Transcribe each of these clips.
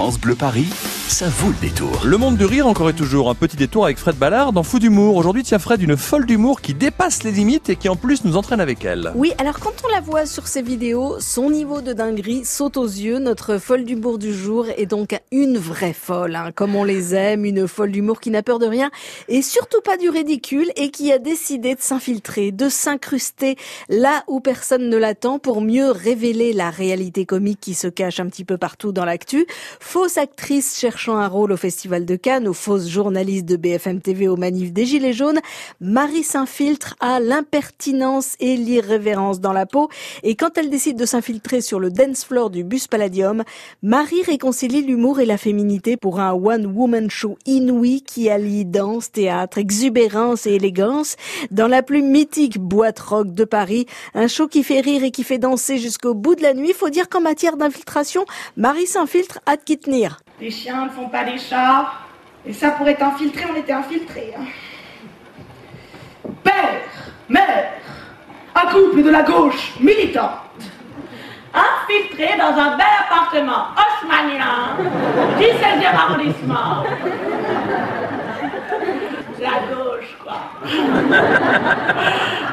France Bleu Paris, ça vaut le détour. Le monde du rire, encore et toujours. Un petit détour avec Fred Ballard dans Fou d'humour. Aujourd'hui, tiens Fred, une folle d'humour qui dépasse les limites et qui en plus nous entraîne avec elle. Oui, alors quand on la voit sur ses vidéos, son niveau de dinguerie saute aux yeux. Notre folle d'humour du jour est donc une vraie folle, hein, comme on les aime, une folle d'humour qui n'a peur de rien et surtout pas du ridicule et qui a décidé de s'infiltrer, de s'incruster là où personne ne l'attend pour mieux révéler la réalité comique qui se cache un petit peu partout dans l'actu. Fausse actrice un rôle au Festival de Cannes ou fausse journaliste de BFM TV au manif des Gilets jaunes, Marie s'infiltre à l'impertinence et l'irrévérence dans la peau. Et quand elle décide de s'infiltrer sur le dance floor du bus Palladium, Marie réconcilie l'humour et la féminité pour un one-woman show inouï qui allie danse, théâtre, exubérance et élégance dans la plus mythique boîte rock de Paris. Un show qui fait rire et qui fait danser jusqu'au bout de la nuit. Faut dire qu'en matière d'infiltration, Marie s'infiltre à qui tenir. Les chiens ne font pas des chats. Et ça, pour être infiltré, on était infiltré. hein. Père, mère, un couple de la gauche militante. Infiltré dans un bel appartement haussmannien, 17e arrondissement. La gauche, quoi.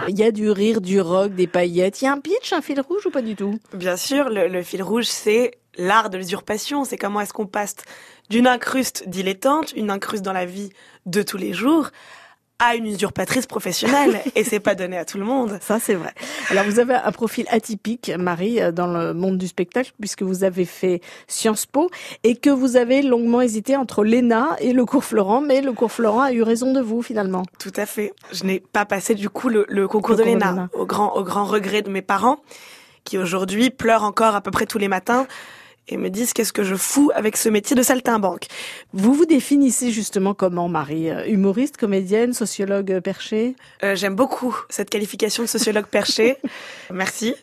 Il y a du rire, du rock, des paillettes. Il y a un pitch, un fil rouge ou pas du tout? Bien sûr, le, le fil rouge, c'est l'art de l'usurpation. C'est comment est-ce qu'on passe d'une incruste dilettante, une incruste dans la vie de tous les jours, à une usurpatrice professionnelle. Et c'est pas donné à tout le monde. Ça, c'est vrai. Alors, vous avez un profil atypique, Marie, euh, dans le monde du spectacle, puisque vous avez fait Sciences Po et que vous avez longuement hésité entre l'ENA et le cours Florent, mais le cours Florent a eu raison de vous, finalement. Tout à fait. Je n'ai pas passé du coup le, le concours Le de l'ENA. au grand, au grand regret de mes parents, qui aujourd'hui pleurent encore à peu près tous les matins et me disent qu'est-ce que je fous avec ce métier de saltimbanque. Vous vous définissez justement comment, Marie? Euh, Humoriste, comédienne, sociologue euh, perché Euh, J'aime beaucoup cette qualification de sociologue perché. Merci.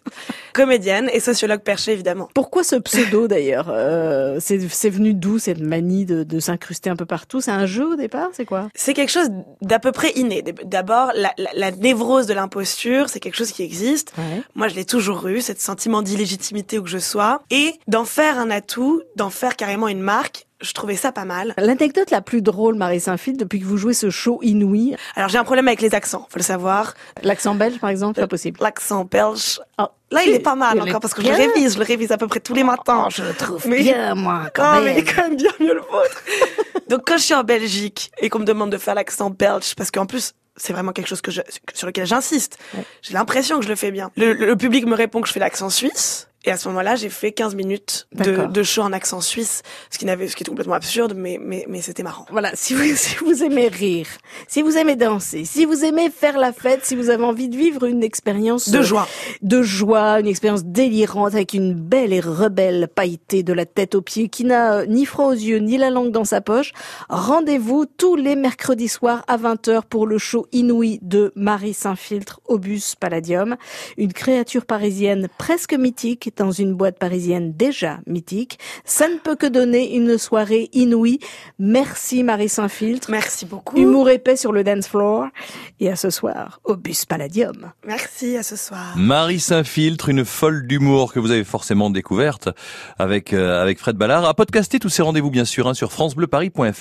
Comédienne et sociologue perché, évidemment. Pourquoi ce pseudo, d'ailleurs? Euh, C'est venu d'où, cette manie de, de s'incruster un peu partout? C'est un jeu au départ? C'est quoi? C'est quelque chose d'à peu près inné. D'abord, la, la, la névrose de l'imposture, c'est quelque chose qui existe. Moi, je l'ai toujours eu, ce sentiment d'illégitimité où que je sois. Et d'en faire un atout, d'en faire carrément une marque, je trouvais ça pas mal. L'anecdote la plus drôle, Marie Saint-Phil, depuis que vous jouez ce show inouï, Alors, j'ai un problème avec les accents, faut le savoir. l'accent belge, par exemple, pas possible. L'accent belge. Oh, Là, il est pas mal il encore parce que je le révise, je le révise à peu près tous les matins. Je le trouve Mais- bien, moi, quand Ah, mais il même. est quand même bien mieux le vôtre. Donc quand je suis en Belgique et qu'on me demande de faire l'accent belge, parce qu'en plus c'est vraiment quelque chose que je, sur lequel j'insiste, j'ai l'impression que je le fais bien. Le, le public me répond que je fais l'accent suisse. Et à ce moment-là, j'ai fait 15 minutes de, de show en accent suisse, ce qui n'avait, ce qui est complètement absurde, mais, mais, mais c'était marrant. Voilà, si vous, si vous aimez rire, si vous aimez danser, si vous aimez faire la fête, si vous avez envie de vivre une expérience De joie. de joie, une expérience délirante avec une belle et rebelle pailletée de la tête aux pieds qui n'a euh, ni froid aux yeux ni la langue dans sa poche, rendez-vous tous les mercredis soirs à 20h pour le show inouï de Marie Saint-Filtre au bus Palladium, une créature parisienne presque mythique dans une boîte parisienne déjà mythique. Ça ne peut que donner une soirée inouïe. Merci Marie Saint-Filtre. Merci beaucoup. Humour épais sur le dance floor et à ce soir au bus Palladium. Merci, à ce soir. Marie s'infiltre, une folle d'humour que vous avez forcément découverte avec, euh, avec Fred Ballard. À podcaster tous ces rendez-vous bien sûr hein, sur francebleuparis.fr.